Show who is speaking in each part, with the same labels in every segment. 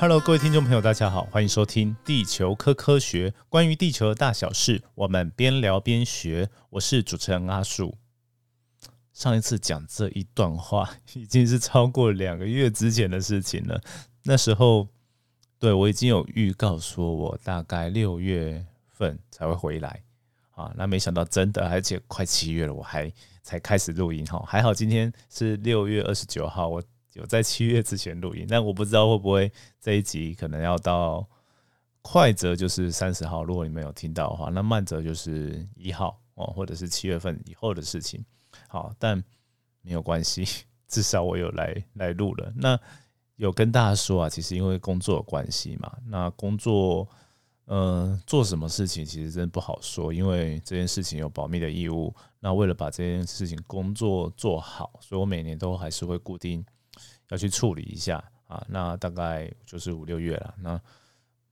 Speaker 1: Hello，各位听众朋友，大家好，欢迎收听《地球科科学》，关于地球的大小事，我们边聊边学。我是主持人阿树。上一次讲这一段话，已经是超过两个月之前的事情了。那时候，对我已经有预告说，我大概六月份才会回来啊。那没想到真的，而且快七月了，我还才开始录音哈。还好今天是六月二十九号，我。有在七月之前录音，但我不知道会不会这一集可能要到快则就是三十号，如果你们有听到的话，那慢则就是一号哦，或者是七月份以后的事情。好，但没有关系，至少我有来来录了。那有跟大家说啊，其实因为工作关系嘛，那工作嗯做什么事情其实真的不好说，因为这件事情有保密的义务。那为了把这件事情工作做好，所以我每年都还是会固定。要去处理一下啊，那大概就是五六月了。那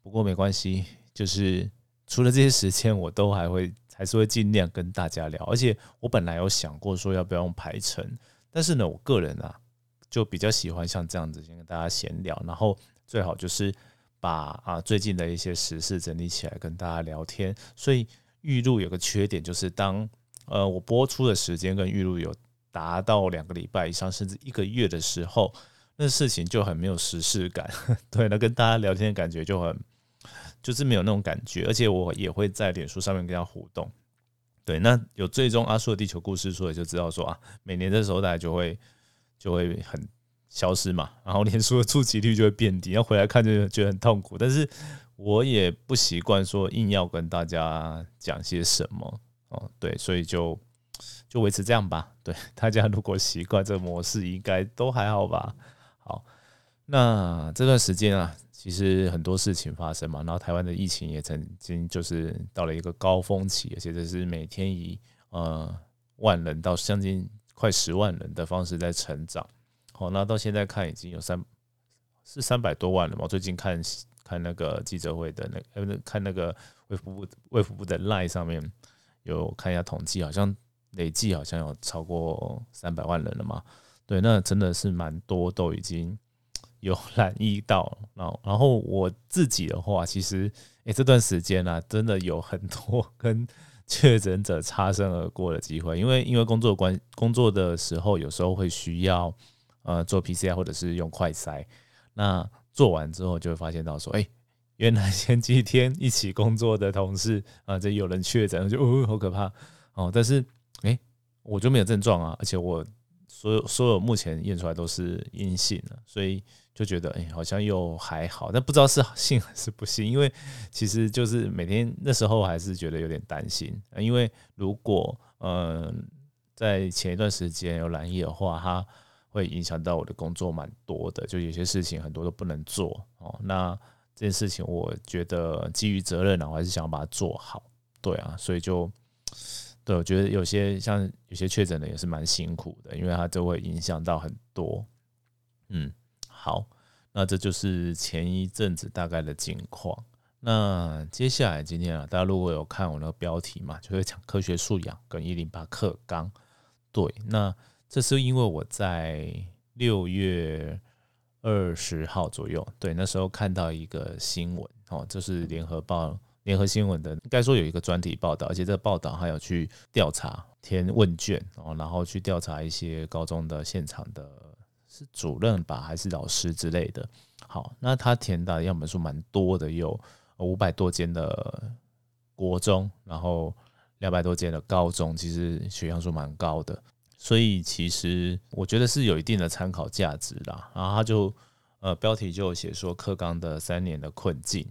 Speaker 1: 不过没关系，就是除了这些时间，我都还会还是会尽量跟大家聊。而且我本来有想过说要不要用排程，但是呢，我个人啊就比较喜欢像这样子先跟大家闲聊，然后最好就是把啊最近的一些时事整理起来跟大家聊天。所以预录有个缺点，就是当呃我播出的时间跟预录有。达到两个礼拜以上，甚至一个月的时候，那事情就很没有实事感。对，那跟大家聊天的感觉就很，就是没有那种感觉。而且我也会在脸书上面跟他互动。对，那有最终阿叔的地球故事说，也就知道说啊，每年的时候大家就会就会很消失嘛，然后脸书的触及率就会变低，要回来看就觉得很痛苦。但是我也不习惯说硬要跟大家讲些什么哦，对，所以就。就维持这样吧。对 大家，如果习惯这个模式，应该都还好吧。好，那这段时间啊，其实很多事情发生嘛。然后台湾的疫情也曾经就是到了一个高峰期，而且这是每天以呃万人到将近快十万人的方式在成长。好，那到现在看已经有三是三百多万了嘛。最近看看那个记者会的那呃看那个卫福部卫福部的 line 上面有看一下统计，好像。累计好像有超过三百万人了嘛？对，那真的是蛮多，都已经 有 染疫到。然后，然后我自己的话，其实诶，这段时间呢，真的有很多 跟确诊者擦身而过的机会，因为因为工作关工作的时候，有时候会需要呃做 PCR 或者是用快筛。那做完之后，就会发现到说，哎，原来前几天一起工作的同事啊，这有人确诊，就哦，好可怕哦。但是哎，我就没有症状啊，而且我所有所有目前验出来都是阴性的，所以就觉得哎，好像又还好，但不知道是信还是不信，因为其实就是每天那时候还是觉得有点担心，因为如果嗯在前一段时间有染疫的话，它会影响到我的工作蛮多的，就有些事情很多都不能做哦。那这件事情我觉得基于责任呢，我还是想把它做好，对啊，所以就。对，我觉得有些像有些确诊的也是蛮辛苦的，因为它就会影响到很多。嗯，好，那这就是前一阵子大概的情况。那接下来今天啊，大家如果有看我那个标题嘛，就会讲科学素养跟一零八课纲。对，那这是因为我在六月二十号左右，对，那时候看到一个新闻哦，这是联合报。联合新闻的应该说有一个专题报道，而且这个报道还有去调查填问卷哦，然后去调查一些高中的现场的是主任吧还是老师之类的。好，那他填的样本数蛮多的，有五百多间的国中，然后两百多间的高中，其实学样数蛮高的，所以其实我觉得是有一定的参考价值啦。然后他就呃标题就写说课纲的三年的困境。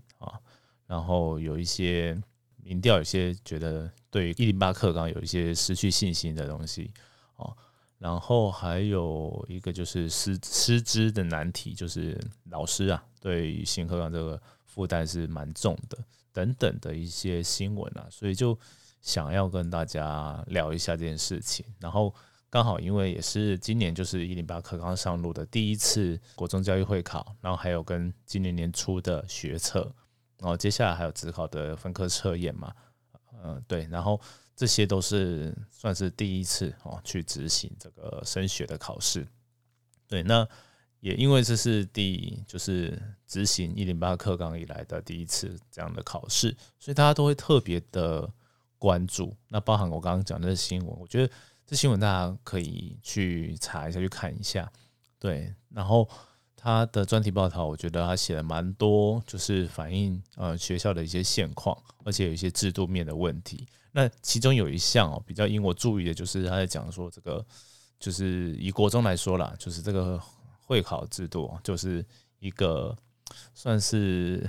Speaker 1: 然后有一些民调，有些觉得对一零八课纲有一些失去信心的东西哦。然后还有一个就是师师资的难题，就是老师啊对新课纲这个负担是蛮重的等等的一些新闻啊，所以就想要跟大家聊一下这件事情。然后刚好因为也是今年就是一零八课纲上路的第一次国中教育会考，然后还有跟今年年初的学测。然后接下来还有职考的分科测验嘛，嗯，对，然后这些都是算是第一次哦去执行这个升学的考试，对，那也因为这是第就是执行一零八课纲以来的第一次这样的考试，所以大家都会特别的关注。那包含我刚刚讲的新闻，我觉得这新闻大家可以去查一下，去看一下。对，然后他的专题报道，我觉得他写的蛮多，就是反映呃学校的一些现况，而且有一些制度面的问题。那其中有一项哦，比较引我注意的，就是他在讲说这个，就是以国中来说啦，就是这个。会考制度就是一个算是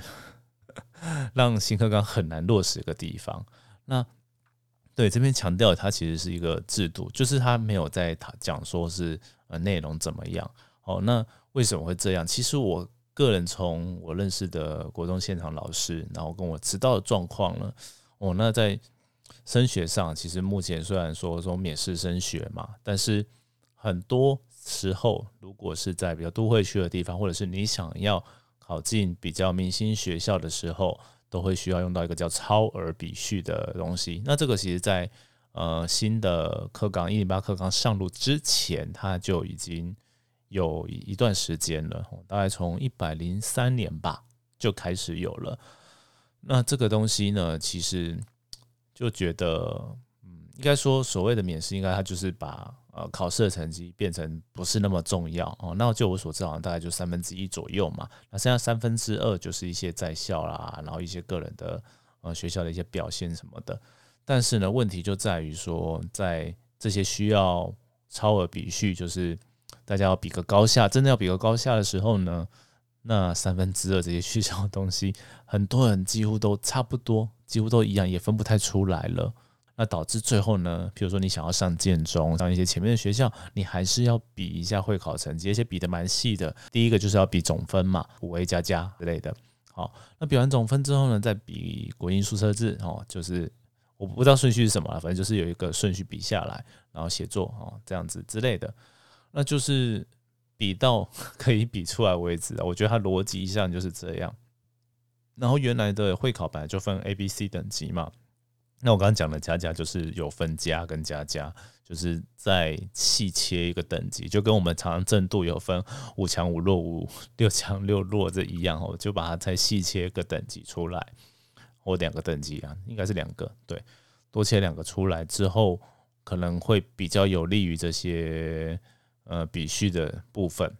Speaker 1: 让新课纲很难落实的地方。那对这边强调，它其实是一个制度，就是他没有在讲说是呃内容怎么样。哦，那为什么会这样？其实我个人从我认识的国中现场老师，然后跟我知道的状况呢，哦，那在升学上，其实目前虽然说说免试升学嘛，但是很多。时候，如果是在比较都会区的地方，或者是你想要考进比较明星学校的时候，都会需要用到一个叫超额比序的东西。那这个其实，在呃新的课纲一零八课纲上路之前，它就已经有一段时间了，大概从一百零三年吧就开始有了。那这个东西呢，其实就觉得，嗯，应该说所谓的免试，应该它就是把。呃，考试的成绩变成不是那么重要哦。那就我所知，好像大概就三分之一左右嘛。那剩下三分之二就是一些在校啦，然后一些个人的呃学校的一些表现什么的。但是呢，问题就在于说，在这些需要超额比序，就是大家要比个高下，真的要比个高下的时候呢，那三分之二这些需要的东西，很多人几乎都差不多，几乎都一样，也分不太出来了。那导致最后呢，比如说你想要上建中，上一些前面的学校，你还是要比一下会考成绩，而且比的蛮细的。第一个就是要比总分嘛，五 A 加加之类的。好，那比完总分之后呢，再比国英数设置哦，就是我不知道顺序是什么，反正就是有一个顺序比下来，然后写作哦这样子之类的。那就是比到 可以比出来为止啊。我觉得它逻辑上就是这样。然后原来的会考本来就分 A、B、C 等级嘛。那我刚刚讲的加加就是有分加跟加加，就是在细切一个等级，就跟我们常常正度有分五强五弱五六强六弱这一样哦，就把它再细切个等级出来，或两个等级啊，应该是两个，对，多切两个出来之后，可能会比较有利于这些呃比序的部分。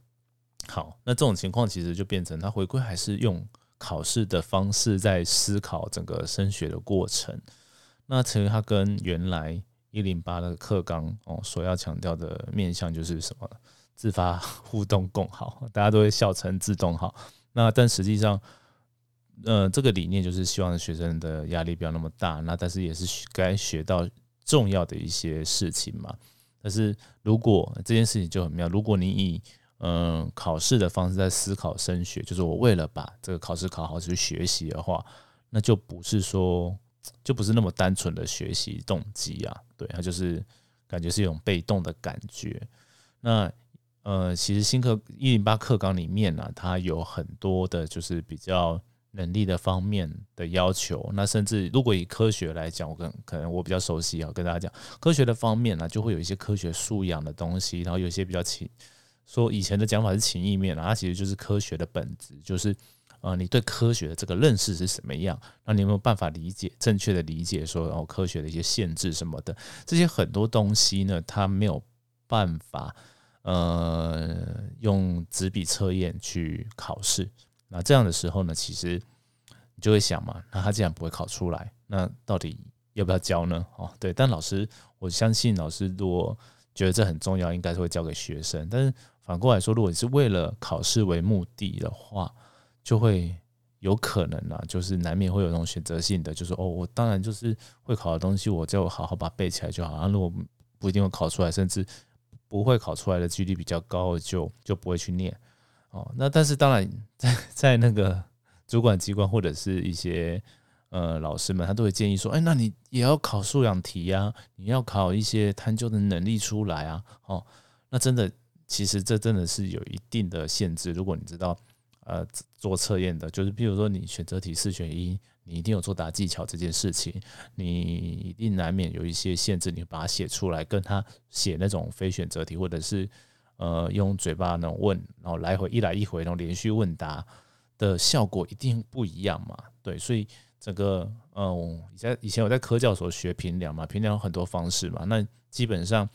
Speaker 1: 好，那这种情况其实就变成他回归还是用考试的方式在思考整个升学的过程。那其实他跟原来一零八的课纲哦所要强调的面向就是什么自发 互动共好，大家都会笑成自动好。那但实际上，呃，这个理念就是希望学生的压力不要那么大。那但是也是该学到重要的一些事情嘛。但是如果这件事情就很妙，如果你以嗯考试的方式在思考升学，就是我为了把这个考试考好去学习的话，那就不是说。就不是那么单纯的学习动机啊，对，它就是感觉是一种被动的感觉。那呃，其实新课一零八课纲里面呢，它有很多的就是比较能力的方面的要求。那甚至如果以科学来讲，我跟可能我比较熟悉啊，跟大家讲科学的方面呢，就会有一些科学素养的东西，然后有些比较情，说以前的讲法是情意面啊，它其实就是科学的本质，就是。呃，你对科学的这个认识是什么样？那你有没有办法理解正确的理解说哦，科学的一些限制什么的？这些很多东西呢，它没有办法呃用纸笔测验去考试。那这样的时候呢，其实你就会想嘛，那他既然不会考出来，那到底要不要教呢？哦，对，但老师我相信老师如果觉得这很重要，应该是会教给学生。但是反过来说，如果你是为了考试为目的的话，就会有可能啊，就是难免会有那种选择性的，就是哦，我当然就是会考的东西，我就好好把它背起来就好。啊，如果不一定会考出来，甚至不会考出来的几率比较高，就就不会去念哦。那但是当然，在在那个主管机关或者是一些呃老师们，他都会建议说，哎，那你也要考素养题呀，你要考一些探究的能力出来啊。哦，那真的，其实这真的是有一定的限制。如果你知道。呃，做测验的，就是比如说你选择题四选一，你一定有作答技巧这件事情，你一定难免有一些限制，你把它写出来，跟他写那种非选择题或者是呃用嘴巴那种问，然后来回一来一回然后连续问答的效果一定不一样嘛？对，所以整个嗯，以前以前我在科教所学评量嘛，评量有很多方式嘛，那基本上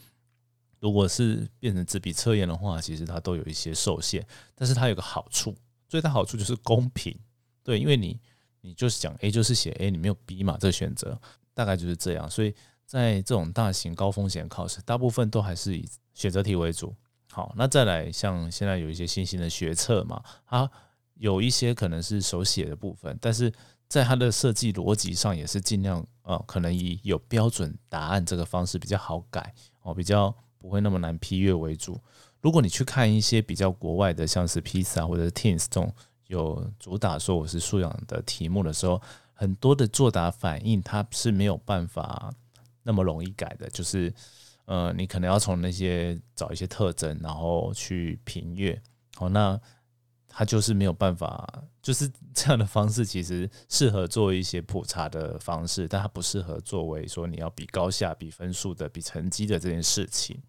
Speaker 1: 如果是变成纸笔测验的话，其实它都有一些受限，但是它有个好处，最大好处就是公平，对，因为你你就是讲 A 就是写 A，你没有 B 嘛，这个选择大概就是这样，所以在这种大型高风险考试，大部分都还是以选择题为主。好，那再来像现在有一些新兴的学测嘛，它有一些可能是手写的部分，但是在它的设计逻辑上也是尽量呃，可能以有标准答案这个方式比较好改哦，比较不会那么难批阅为主。如果你去看一些比较国外的，像是披萨或者 Teams 这种有主打说我是素养的题目的时候，很多的作答反应它是没有办法那么容易改的，就是呃，你可能要从那些找一些特征，然后去评阅。好，那。它就是没有办法，就是 这样的方式，其实适合做一些普查的方式，但它不适合作为说你要比高下、比分数的、比成绩的这件事情。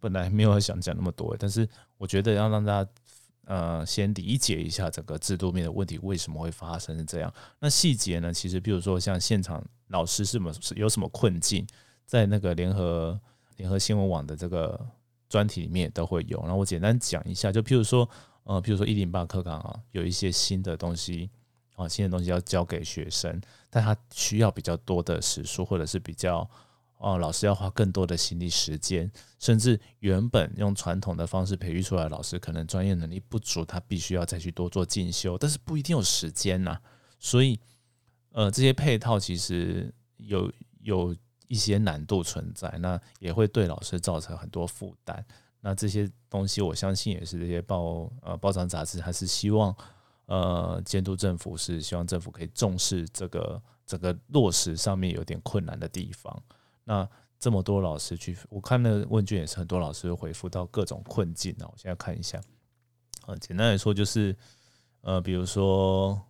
Speaker 1: 本来没有想讲那么多，但是我觉得要让大家呃先理解一下整个制度面的问题为什么会发生这样。那细节呢？其实比如说像现场老师是什么有什么困境，在那个联合联合新闻网的这个专题里面都会有。然后我简单讲一下，就譬如说。呃，比如说一零八课纲啊，有一些新的东西啊，新的东西要教给学生，但他需要比较多的时数，或者是比较哦，老师要花更多的心力时间，甚至原本用传统的方式培育出来的老师，可能专业能力不足，他必须要再去多做进修，但是不一定有时间呐。所以，呃，这些配套其实有有一些难度存在，那也会对老师造成很多负担。那这些东西，我相信也是这些报呃报章杂志，还是希望呃监督政府，是希望政府可以重视这个整个落实上面有点困难的地方。那这么多老师去，我看那问卷也是很多老师回复到各种困境啊。我现在看一下，呃，简单来说就是呃，比如说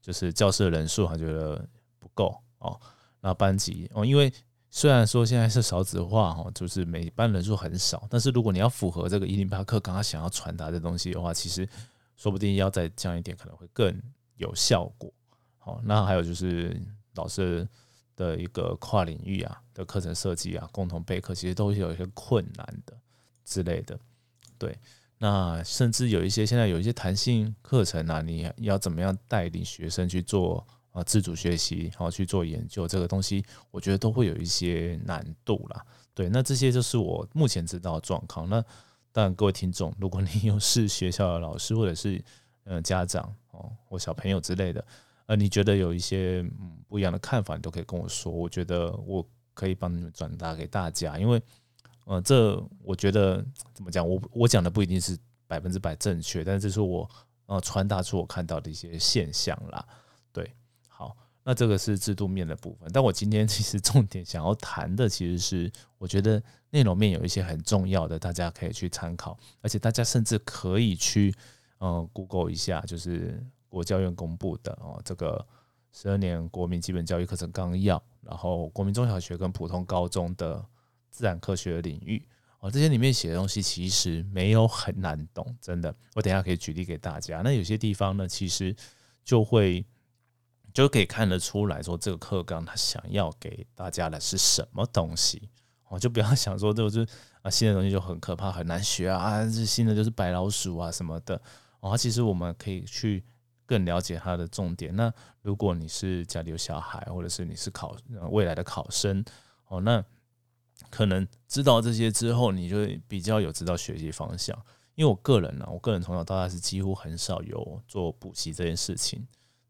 Speaker 1: 就是教室的人数，他觉得不够哦，那班级哦，因为。虽然说现在是少子化哈，就是每班人数很少，但是如果你要符合这个一零八课刚刚想要传达的东西的话，其实说不定要再降一点，可能会更有效果。好，那还有就是老师的一个跨领域啊的课程设计啊，共同备课，其实都是有一些困难的之类的。对，那甚至有一些现在有一些弹性课程啊，你要怎么样带领学生去做？啊，自主学习，然后去做研究，这个东西我觉得都会有一些难度啦。对，那这些就是我目前知道的状况。那当然，各位听众，如果你有是学校的老师，或者是呃家长哦，或小朋友之类的，呃，你觉得有一些嗯不一样的看法，你都可以跟我说。我觉得我可以帮你们转达给大家，因为呃，这我觉得怎么讲，我我讲的不一定是百分之百正确，但是这是我呃传达出我看到的一些现象啦。对。那这个是制度面的部分，但我今天其实重点想要谈的，其实是我觉得内容面有一些很重要的，大家可以去参考，而且大家甚至可以去呃 Google 一下，就是国教院公布的哦，这个十二年国民基本教育课程纲要，然后国民中小学跟普通高中的自然科学领域哦，这些里面写的东西其实没有很难懂，真的，我等下可以举例给大家。那有些地方呢，其实就会。就可以看得出来说，这个课纲他想要给大家的是什么东西。我就不要想说，就是啊，新的东西就很可怕、很难学啊，啊，这新的就是白老鼠啊什么的。哦，其实我们可以去更了解它的重点。那如果你是家里有小孩，或者是你是考未来的考生，哦，那可能知道这些之后，你就比较有知道学习方向。因为我个人呢，我个人从小到大是几乎很少有做补习这件事情。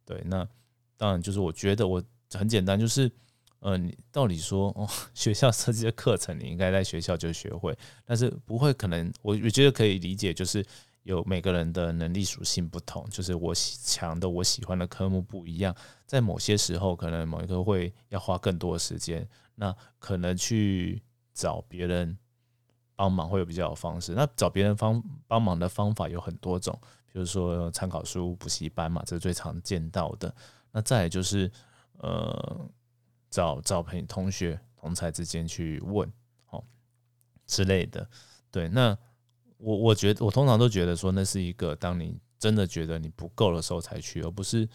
Speaker 1: 对，那。当然，就是我觉得我很简单，就是，呃，你到底说哦，学校设计的课程你应该在学校就学会，但是不会可能，我我觉得可以理解，就是有每个人的能力属性不同，就是我喜强的我喜欢的科目不一样，在某些时候可能某一个会要花更多时间，那可能去找别人帮忙会有比较好方式。那找别人方帮忙的方法有很多种，比如说参考书、补习班嘛，这是最常见到的。那再就是，呃，找找朋、同学、同才之间去问，哦之类的。对，那我我觉得我通常都觉得说，那是一个当你真的觉得你不够的时候才去，而不是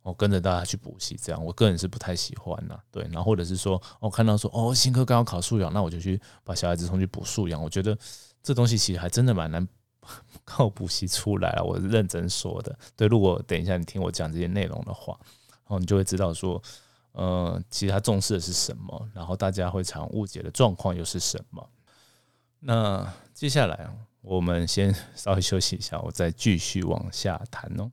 Speaker 1: 我跟着大家去补习这样。我个人是不太喜欢呐，对。然后或者是说，我看到说哦，新科刚要考素养，那我就去把小孩子送去补素养。我觉得这东西其实还真的蛮难 靠补习出来啊。我是认真说的。对，如果等一下你听我讲这些内容的话，后你就会知道说，呃，其实他重视的是什么，然后大家会常误解的状况又是什么。那接下来我们先 稍微休息一下，我再继续往下谈哦。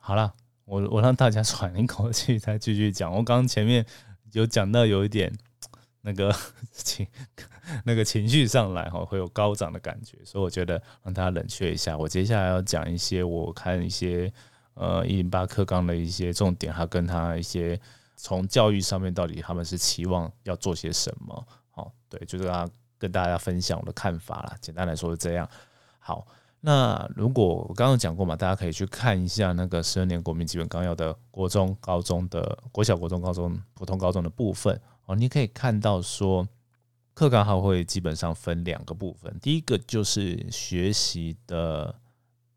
Speaker 1: 好了，我我让大家喘一口气，再继续讲。我刚刚前面有讲到有一点那个 情那个情绪上来哈，会有高涨的感觉，所以我觉得让大家冷却一下。我接下来要讲一些我看一些呃一零八课纲的一些重点，还跟他一些从教育上面到底他们是期望要做些什么。好，对，就是要跟大家分享我的看法啦。简单来说是这样。好。那如果我刚刚讲过嘛，大家可以去看一下那个十二年国民基本纲要的国中、高中的国小、国中、高中、普通高中的部分哦，你可以看到说课纲还会基本上分两个部分，第一个就是学习的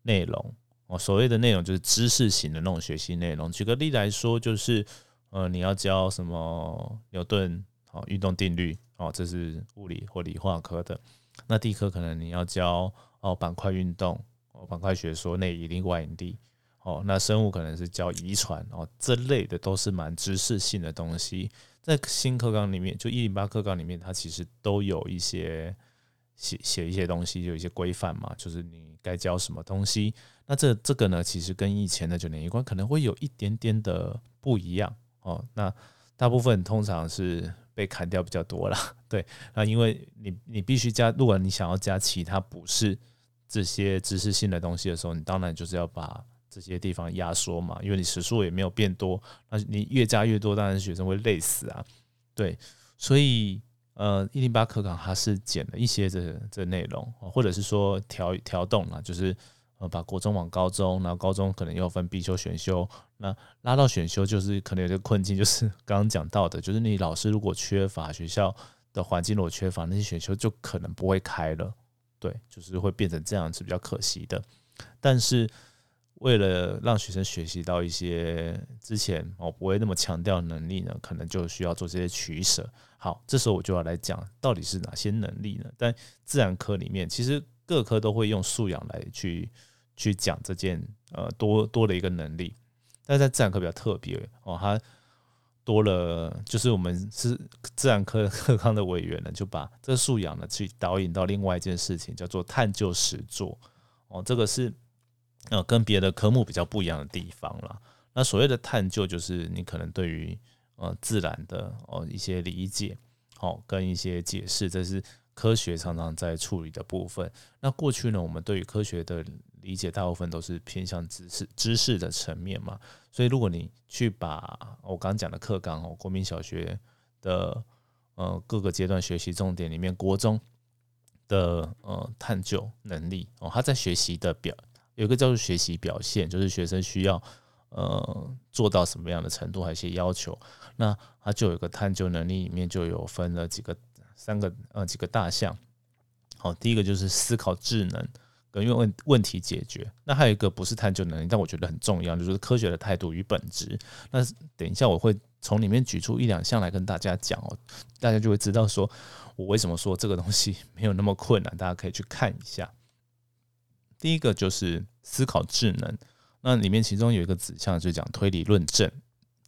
Speaker 1: 内容哦，所谓的内容就是知识型的那种学习内容。举个例来说，就是呃，你要教什么牛顿哦运动定律哦，这是物理或理化科的，那第一科可能你要教。哦，板块运动，哦，板块学说，内引力外引力，哦，那生物可能是教遗传，哦，这类的都是蛮知识性的东西，在新课纲里面，就一零八课纲里面，它其实都有一些写写一些东西，有一些规范嘛，就是你该教什么东西。那这这个呢，其实跟以前的九年一贯可能会有一点点的不一样，哦，那大部分通常是。被砍掉比较多了，对啊，因为你你必须加，如果你想要加其他不是这些知识性的东西的时候，你当然就是要把这些地方压缩嘛，因为你时数也没有变多，那你越加越多，当然学生会累死啊，对，所以呃，一零八课纲它是减了一些这这内容，或者是说调调动了，就是。呃，把国中往高中，然后高中可能又分必修、选修，那拉到选修就是可能有些困境，就是 刚刚讲到的，就是你老师如果缺乏学校的环境，如果缺乏那些选修，就可能不会开了，对，就是会变成这样子，比较可惜的。但是为了让学生学习到一些之前哦不会那么强调能力呢，可能就需要做这些取舍。好，这时候我就要来讲到底是哪些能力呢？但自然科里面，其实各科都会用素养来去。去讲这件呃多多的一个能力，但在自然科比较特别哦，它多了，就是我们是自然科课纲的委员呢，就把这个素养呢去导引到另外一件事情，叫做探究实作哦，这个是呃跟别的科目比较不一样的地方了。那所谓的探究，就是你可能对于呃自然的哦一些理解，哦跟一些解释，这是科学常常在处理的部分。那过去呢，我们对于科学的理解大部分都是偏向知识知识的层面嘛，所以如果你去把我刚刚讲的课纲哦，国民小学的呃各个阶段学习重点里面，国中的呃探究能力哦，他在学习的表有一个叫做学习表现，就是学生需要呃做到什么样的程度，还有一些要求，那他就有一个探究能力里面就有分了几个三个呃几个大项，好，第一个就是思考智能。因为问问题解决，那还有一个不是探究能力，但我觉得很重要，就是科学的态度与本质。那等一下我会从里面举出一两项来跟大家讲哦，大家就会知道说我为什么说这个东西没有那么困难，大家可以去看一下。第一个就是思考智能，那里面其中有一个指向就讲推理论证。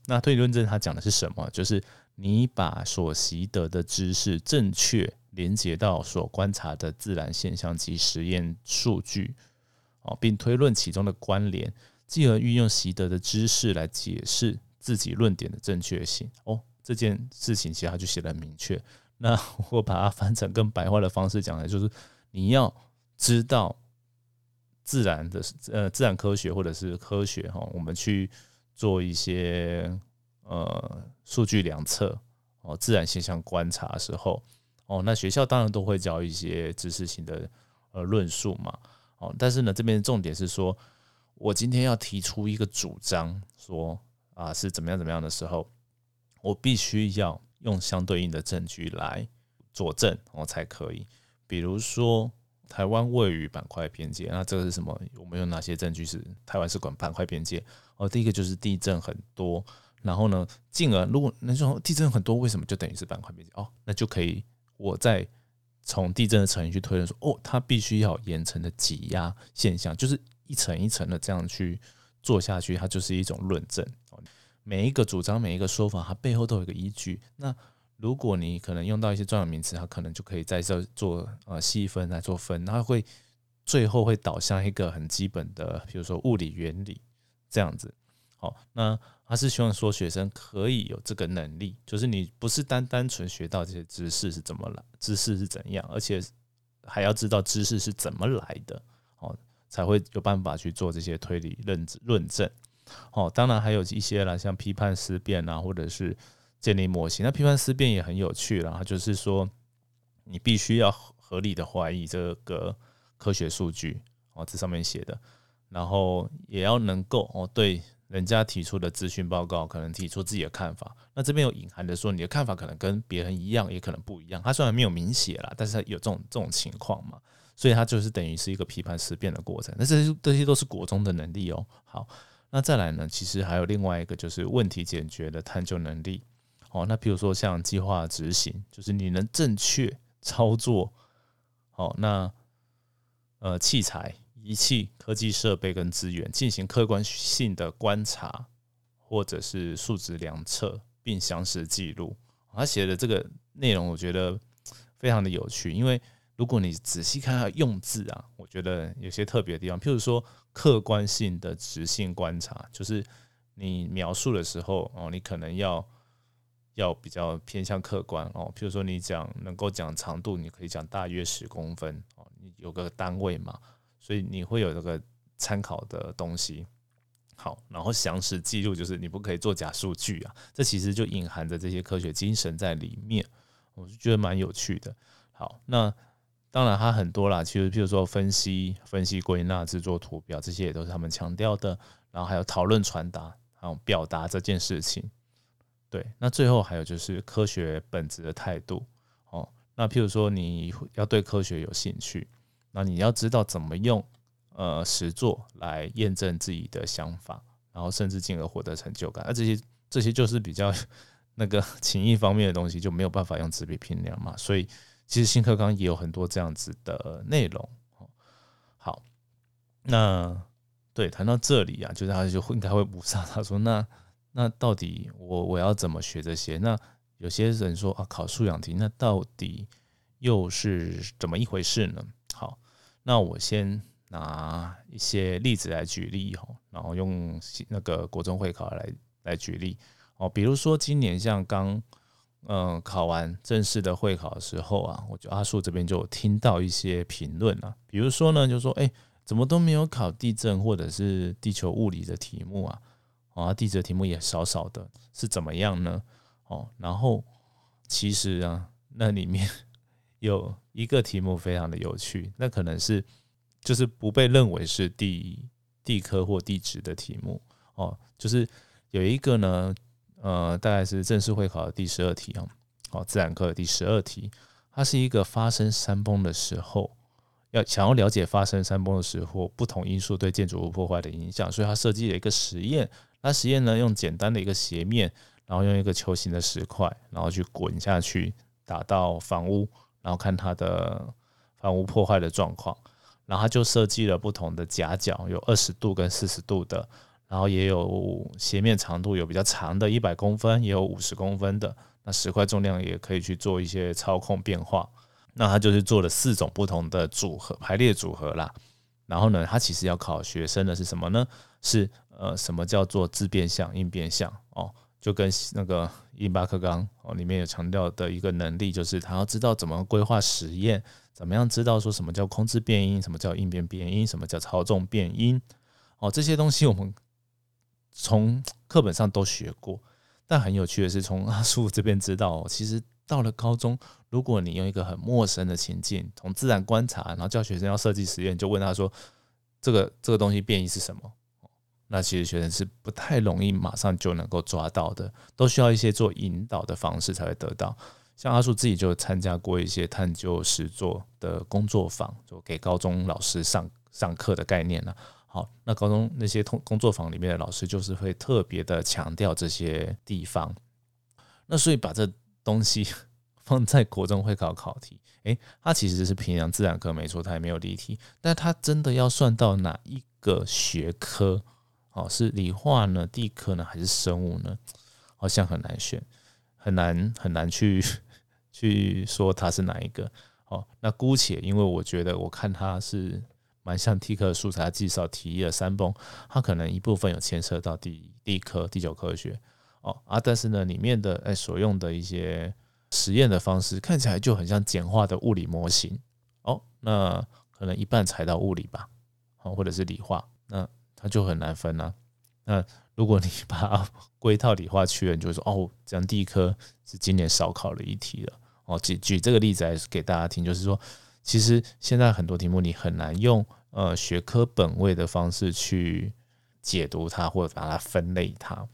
Speaker 1: 那推理论证它讲的是什么？就是你把所习得的知识正确。连接到所观察的自然现象及实验数据，哦，并推论其中的关联，继而运用习得的知识来解释自己论点的正确性。哦，这件事情其实他就写的很明确。那 我把它翻成更白话的方式讲来，就是你要知道自然的呃自然科学或者是科学哈，我们去做一些呃数据量测哦自然现象观察的时候。哦，那学校当然都会教一些知识型的呃论述嘛。哦，但是呢，这边的重点是说，我今天要提出一个主张，说啊是怎么样怎么样的时候，我必须要用相对应的证据来佐证，我才可以。比如说，台湾位于板块边界，那这个是什么？我们有哪些证据是台湾是管板块边界？哦，第一个就是地震很多，然后呢，进而如果那种地震很多，为什么就等于是板块边界？哦，那就可以我在从地震的成因去推论说，哦，它必须要岩层的挤压现象，就是一层一层的这样去做下去，它就是一种论证。每一个主张，每一个说法，它背后都有一个依据。那如果你可能用到一些专有名词，它可能就可以在这做呃细分来做分，它会最后会导向一个很基本的，比如说物理原理。这样子，好，那他是希望说学生可以有这个能力，就是你不是单单纯学到这些知识是怎么来，知识是怎样，而且还要知道知识是怎么来的，哦，才会有办法去做这些推理认论证。哦，当然还有一些啦，像批判思辨啊，或者是建立模型。那批判思辨也很有趣啦，就是说你必须要合理的怀疑这个科学数据，哦，这上面写的。然后也要能够哦，对人家提出的资讯报告，可能提出自己的看法。那这边有隐含的说，你的看法可能跟别人一样，也可能不一样。他虽然没有明写啦，但是他有这种这种情况嘛，所以他就是等于是一个批判思辨的过程。那这些这些都是国中的能力哦。好，那再来呢，其实还有另外一个就是问题解决的探究能力。哦，那比如说像计划执行，就是你能正确操作。好，那呃器材。仪器、科技设备跟资源进行客观性的观察，或者是数值量测，并详实记录。他写的这个内容，我觉得非常的有趣。因为如果你仔细看他用字啊，我觉得有些特别的地方。譬如说，客观性的直性观察，就是你描述的时候哦，你可能要要比较偏向客观哦。譬如说，你讲能够讲长度，你可以讲大约十公分哦，你有个单位嘛。所以你会有这个参考的东西，好，然后详实记录，就是你不可以做假数据啊，这其实就隐含着这些科学精神在里面，我就觉得蛮有趣的。好，那当然它很多啦，其实譬如说分析、分析归纳、制作图表，这些也都是他们强调的。然后还有讨论、传达，还有表达这件事情。对，那最后还有就是科学本质的态度。哦，那譬如说你要对科学有兴趣。那你要知道怎么用呃实作来验证自己的想法，然后甚至进而获得成就感。那这些这些就是比较 那个 情谊方面的东西，就没有办法用纸笔评量嘛。所以其实新课纲也有很多这样子的内容。好，那对谈到这里啊，就是他就应该会补上。他说：“那那到底我我要怎么学这些？那有些人说啊，考素养题，那到底又是怎么一回事呢？”那我先拿一些例子来举例哦，然后用那个国中会考来来举例哦。比如说今年像刚嗯考完正式的会考的时候啊，我就阿树这边就听到一些评论啊，比如说呢，就说哎，怎么都没有考地震或者是地球物理的题目啊？啊，地质题目也少少的，是怎么样呢？哦，然后其实啊，那里面。有一个题目非常的有趣，那可能是就是不被认为是地地科或地质的题目哦，就是有一个呢，呃，大概是正式会考的第十二题啊，哦，自然科的第十二题，它是一个发生山崩的时候，要想要了解发生山崩的时候不同因素对建筑物破坏的影响，所以它设计了一个实验，那实验呢用简单的一个斜面，然后用一个球形的石块，然后去滚下去打到房屋。然后看它的房屋破坏的状况，然后他就设计了不同的夹角，有二十度跟四十度的，然后也有斜面长度有比较长的，一百公分，也有五十公分的。那石块重量也可以去做一些操控变化。那他就是做了四种不同的组合排列组合啦。然后呢，他其实要考学生的是什么呢？是呃，什么叫做自变相、应变相哦？就跟那个一八课纲哦里面有强调的一个能力，就是他要知道怎么规划实验，怎么样知道说什么叫控制变音，什么叫应变变音，什么叫操纵变音哦，这些东西我们从课本上都学过，但很有趣的是，从阿叔这边知道，其实到了高中，如果你用一个很陌生的情境，从自然观察，然后叫学生要设计实验，就问他说：“这个这个东西变异是什么？”那其实学生是不太容易马上就能够抓到的，都需要一些做引导的方式才会得到。像阿树自己就参加过一些探究实作的工作坊，就给高中老师上上课的概念了。好，那高中那些通工作坊里面的老师就是会特别的强调这些地方。那所以把这东西放在国中会考考题，诶，它其实是平常自然科没错，它也没有例题，但它真的要算到哪一个学科？哦，是理化呢、地科呢，还是生物呢？好像很难选，很难很难去去说它是哪一个。哦，那姑且因为我觉得我看它是蛮像地科素材介绍提议的三崩，它可能一部分有牵涉到地地科、地球科学。哦啊，但是呢，里面的哎所用的一些实验的方式看起来就很像简化的物理模型。哦，那可能一半踩到物理吧，哦，或者是理化，那。它就很难分啊。那如果你 把它归套理化区了，你就会说哦，这样第一科是今年少考了一题了。哦，举举这个例子来给大家听，就是说，其实现在很多题目你很难用呃学科本位的方式去解读它，或者把它分类它。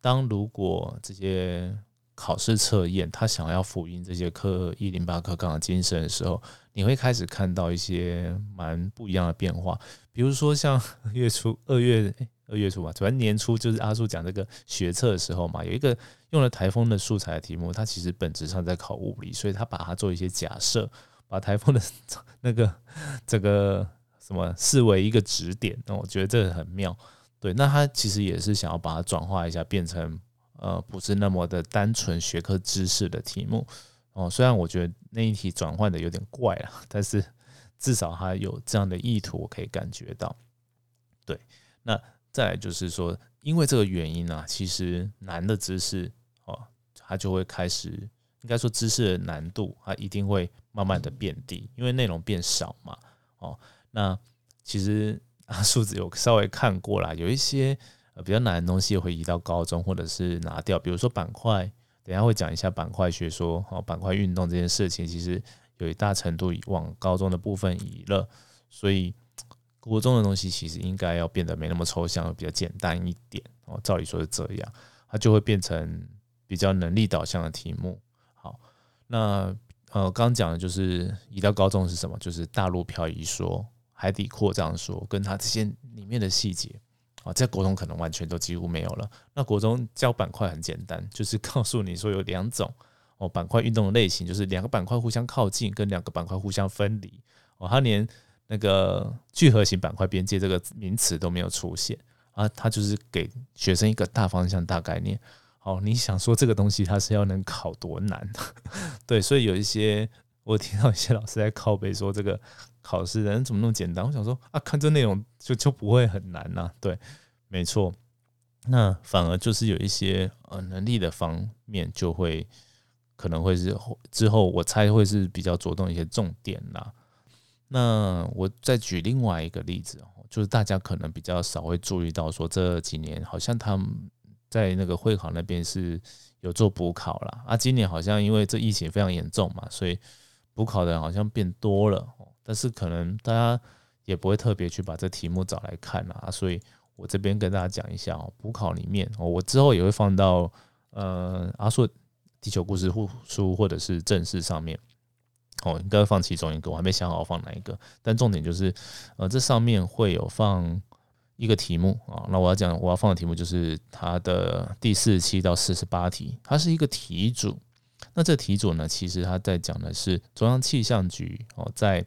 Speaker 1: 当如果这些考试测验他想要复印这些科一零八课纲的精神的时候，你会开始看到一些蛮不一样的变化。比如说像 月初二月二月初吧，主要年初就是阿叔讲这个学测的时候嘛，有一个用了台风的素材的题目，它其实本质上在考物理，所以他把它做一些假设，把台风的 那个这个什么视为一个指点，那我觉得这个很妙。对，那他其实也是想要把它转化一下，变成呃不是那么的单纯学科知识的题目哦。虽然我觉得那一题转换的有点怪啊，但是。至少它有这样的意图，我可以感觉到。对，那再来就是说，因为这个原因呢，其实难的知识哦，它就会开始，应该说知识的难度，它一定会慢慢的变低，因为内容变少嘛。哦，那其实啊，数字有稍微看过啦，有一些呃比较难的东西会移到高中，或者是拿掉，比如说板块，等下会讲一下板块学说，哦，板块运动这件事情，其实。有一大程度往高中的部分移了，所以国中的东西其实应该要变得没那么抽象，比较简单一点哦。照理说是这样，它就会变成比较能力导向的题目。好，那呃，刚讲的就是移到高中是什么？就是大陆漂移说、海底扩张说，跟它这些里面的细节啊，在国中可能完全都几乎没有了。那国中教板块很简单，就是告诉你说有两种。哦，板块运动的类型就是两个板块互相靠近，跟两个板块互相分离。哦，它连那个聚合型板块边界这个名词都没有出现啊，它就是给学生一个大方向、大概念。好，你想说这个东西它是要能考多难？对，所以有一些我听到一些老师在靠背说这个考试人怎么那么简单？我想说啊，看这内容就就不会很难呐。对，没错，那反而就是有一些呃能力的方面就会。可能会是之后，我猜会是比较着重一些重点啦。那我再举另外一个例子哦，就是大家可能比较少会注意到，说这几年好像他们在那个会考那边是有做补考了啊。今年好像因为这疫情非常严重嘛，所以补考的人好像变多了。但是可能大家也不会特别去把这题目找来看啊。所以我这边跟大家讲一下哦，补考里面哦，我之后也会放到呃阿硕。地球故事书或者是正式上面，哦，应该放其中一个，我还没想好放哪一个。但重点就是，呃，这上面会有放一个题目啊。那我要讲，我要放的题目就是它的第四期到四十八题，它是一个题组。那这题组呢，其实它在讲的是中央气象局哦，在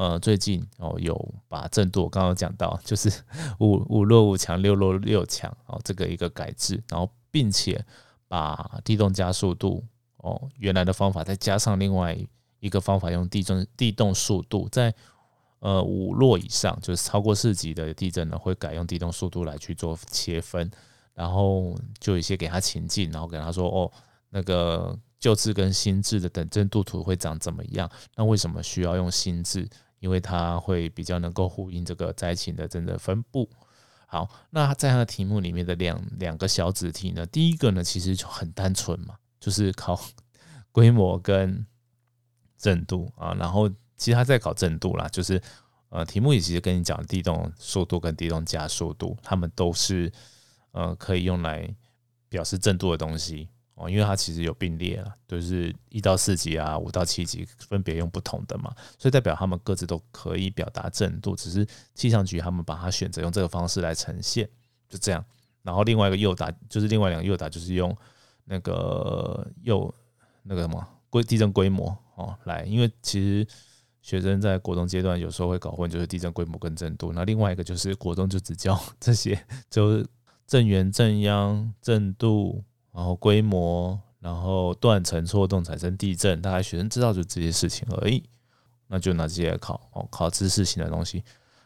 Speaker 1: 呃最近哦有把震度，我刚刚讲到就是五五弱五强六弱六强哦这个一个改制，然后并且。把地动加速度哦，原来的方法再加上另外一个方法，用地震地动速度，在呃五弱以上，就是超过四级的地震呢，会改用地动速度来去做切分，然后就一些给他情境，然后给他说哦，那个旧制跟新制的等震度图会长怎么样？那为什么需要用新制？因为它会比较能够呼应这个灾情的真的分布。好，那在他的题目里面的两两个小子题呢？第一个呢，其实就很单纯嘛，就是考 规模跟震度啊，然后其实他在考震度啦，就是呃题目也其实跟你讲地动速度跟地动加速度，他们都是呃可以用来表示震度的东西哦，因为它其实有并列了，就是一到四级啊，五到七级分别用不同的嘛，所以代表他们各自都可以表达正度，只是气象局他们把它选择用这个方式来呈现，就这样。然后另外一个诱答就是另外两个诱答就是用那个诱那个什么规地震规模哦来，因为其实学生在国中阶段有时候会搞混，就是地震规模跟震度。那另外一个就是国中就只教 这些，就是震源、震央、震度，然后规模，然后断层、错动产生地震，大概学生知道就这些事情而已。那就拿这些来考哦，考知识型的东西。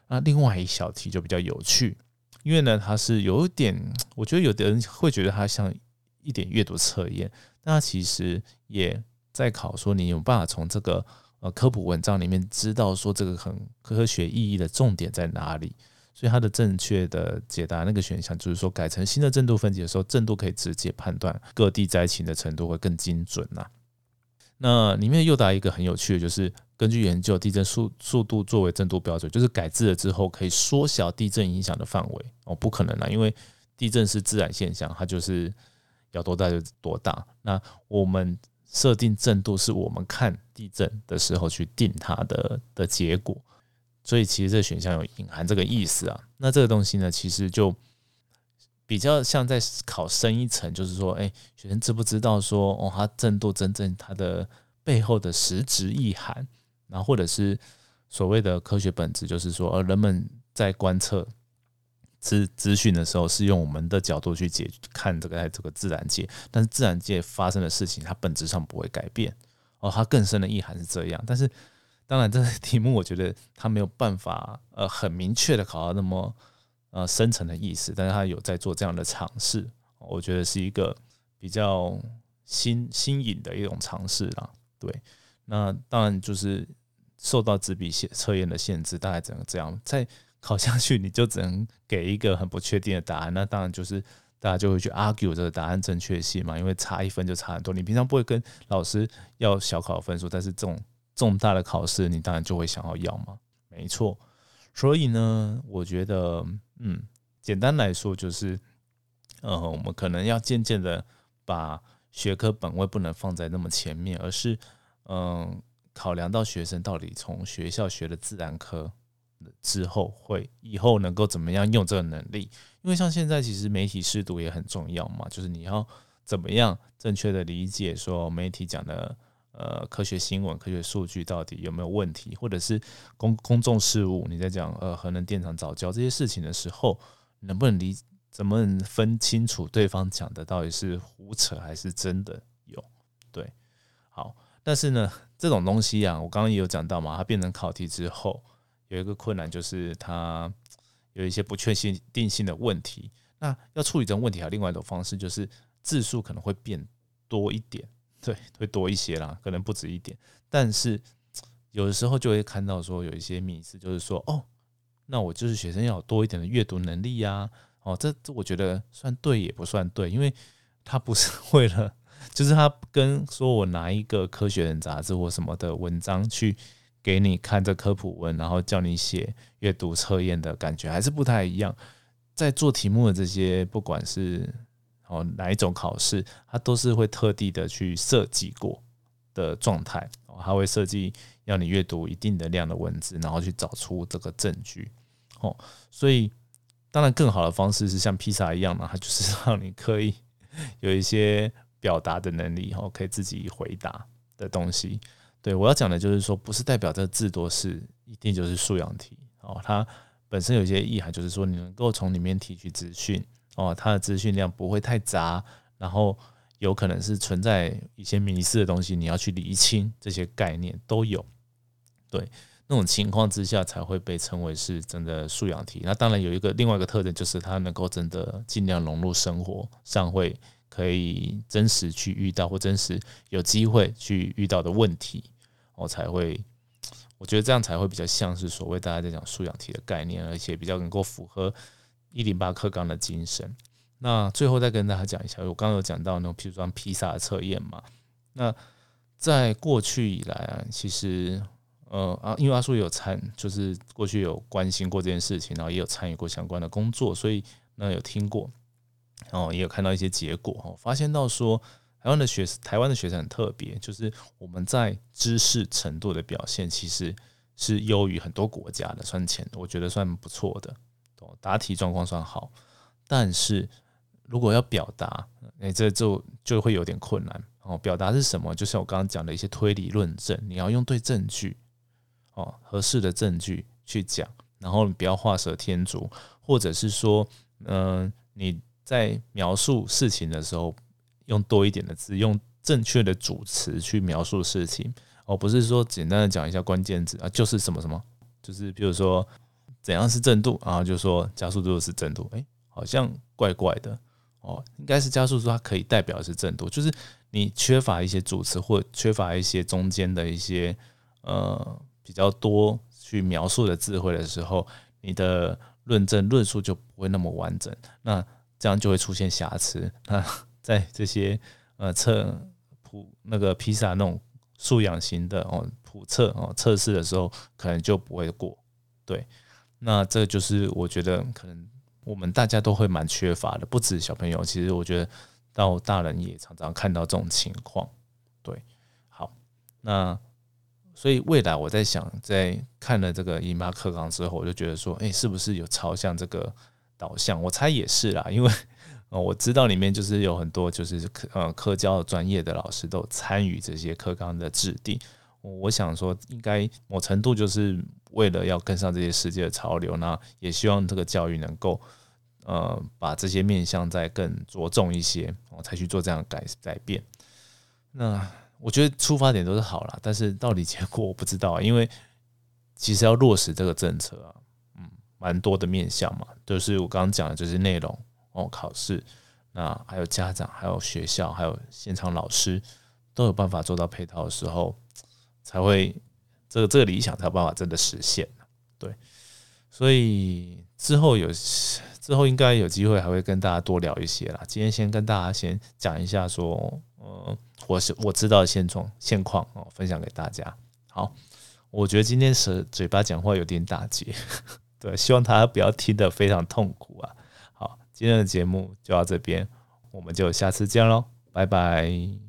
Speaker 1: 那另外一小题就比较有趣。因为呢，它是有点，我觉得有的人会觉得它像一点阅读测验，但它其实也在考说你有办法从这个呃科普文章里面知道说这个很科学意义的重点在哪里。所以它的正确的解答那个选项就是说，改成新的震度分级的时候，震度可以直接判断各地灾情的程度会更精准呐。那里面又答一个很有趣的，就是根据研究，地震速速度作为震度标准，就是改制了之后可以缩小地震影响的范围哦，不可能啊，因为地震是自然现象，它就是要多大就多大。那我们设定震度是我们看地震的时候去定它的的结果，所以其实这选项有隐含这个意思啊。那这个东西呢，其实就。比较像在考深一层，就是说，哎，学生知不知道说，哦，它震度真正它的背后的实质意涵，然后或者是所谓的科学本质，就是说，呃，人们在观测资资讯的时候，是用我们的角度去解看这个在这个自然界，但是自然界发生的事情，它本质上不会改变，哦，它更深的意涵是这样。但是，当然，这个题目我觉得它没有办法，呃，很明确的考到那么。呃，深层的意思，但是他有在做这样的尝试，我觉得是一个比较新新颖的一种尝试啦。对，那当然就是受到纸笔写测验的限制，大概只能这样。再考下去，你就只能给一个很不确定的答案。那当然就是大家就会去 argue 这个答案正确性嘛，因为差一分就差很多。你平常不会跟老师要小考分数，但是这种重大的考试，你当然就会想要要嘛。没错，所以呢，我觉得。嗯，简单来说就是，呃，我们可能要渐渐的把学科本位不能放在那么前面，而是，嗯，考量到学生到底从学校学的自然科之后，会以后能够怎么样用这个能力？因为像现在其实媒体适度也很重要嘛，就是你要怎么样正确的理解说媒体讲的。呃，科学新闻、科学数据到底有没有问题，或者是公公众事务？你在讲呃核能电厂早教这些事情的时候，能不能理怎么能分清楚对方讲的到底是胡扯还是真的有？对，好，但是呢，这种东西啊，我刚刚也有讲到嘛，它变成考题之后，有一个困难就是它有一些不确定性的问题。那要处理这种问题，还有另外一种方式，就是字数可能会变多一点。对，会多一些啦，可能不止一点，但是有的时候就会看到说有一些迷思，就是说哦，那我就是学生要有多一点的阅读能力呀，哦，这这我觉得算对也不算对，因为他不是为了，就是他跟说我拿一个科学人杂志或什么的文章去给你看这科普文，然后叫你写阅读测验的感觉还是不太一样，在做题目的这些不管是。哦，哪一种考试，它都是会特地的去设计过的状态，哦，它会设计要你阅读一定的量的文字，然后去找出这个证据，哦，所以当然更好的方式是像披萨一样嘛，它就是 让你可以有一些表达的能力，哦，可以自己回答的东西。对我要讲的就是说，不是代表这字多是一定就是素养题，哦，它本身有一些意涵，就是说你能够从里面提取资讯。哦，它的资讯量不会太杂，然后有可能是存在一些迷失的东西，你要去厘清这些概念都有。对，那种情况之下才会被称为是真的素养题。那当然有一个另外一个特征，就是它能够真的尽量融入生活上，会可以真实去遇到或真实有机会去遇到的问题，我才会，我觉得这样才会比较像是所谓大家在讲素养题的概念，而且比较能够符合。一零八课纲的精神。那最后再跟大家讲一下，我刚刚有讲到那种，譬如说披萨的测验嘛。那在过去以来啊，其实呃啊，因为阿叔有参，就是过去有关心过这件事情，然后也有参与过相关的工作，所以那有听过，然后也有看到一些结果哦，发现到说台湾的学台湾的学生很特别，就是我们在知识程度的表现其实是优于很多国家的，算前我觉得算不错的，答题状况算好，但是如果要表达，哎，这就就会有点困难。哦，表达是什么？就是我刚刚讲的一些推理论证，你要用对证据，哦，合适的证据去讲，然后你不要画蛇添足，或者是说，嗯，你在描述事情的时候用多一点的字，用正确的主词去描述事情，哦，不是说简单的讲一下关键字啊，就是什么什么，就是比如说怎样是正度，然后就说加速度是正度，哎，好像怪怪的。哦，应该是加速度，它可以代表是正度，就是你缺乏一些主词或缺乏一些中间的一些呃比较多去描述的智慧的时候，你的论证论述就不会那么完整，那这样就会出现瑕疵。那在这些呃测普那个披萨那种素养型的哦普测哦测试的时候，可能就不会过。对，那这就是我觉得可能。我们大家都会蛮缺乏的，不止小朋友，其实我觉得到大人也常常看到这种情况。对，好，那所以未来我在想，在看了这个姨妈课纲之后，我就觉得说，哎，是不是有朝向这个导向？我猜也是啦，因为哦，我知道里面就是有很多就是科呃科教专业的老师都参与这些课纲的制定。我想说，应该某程度就是为了要跟上这些世界的潮流，那也希望这个教育能够，呃，把这些面向再更着重一些，我才去做这样改改变。那我觉得出发点都是好了，但是到底结果我不知道，因为其实要落实这个政策啊，嗯，蛮多的面向嘛，就是我刚刚讲的就是内容哦，考试，那还有家长，还有学校，还有现场老师都有办法做到配套的时候。才会这个这个理想才有办法真的实现对，所以之后有之后应该有机会还会跟大家多聊一些啦。今天先跟大家先讲一下说，呃，我是我知道的现状现况哦，分享给大家。好，我觉得今天是嘴巴讲话有点打结，对，希望大家不要听得非常痛苦啊。好，今天的节目就到这边，我们就下次见喽，拜拜。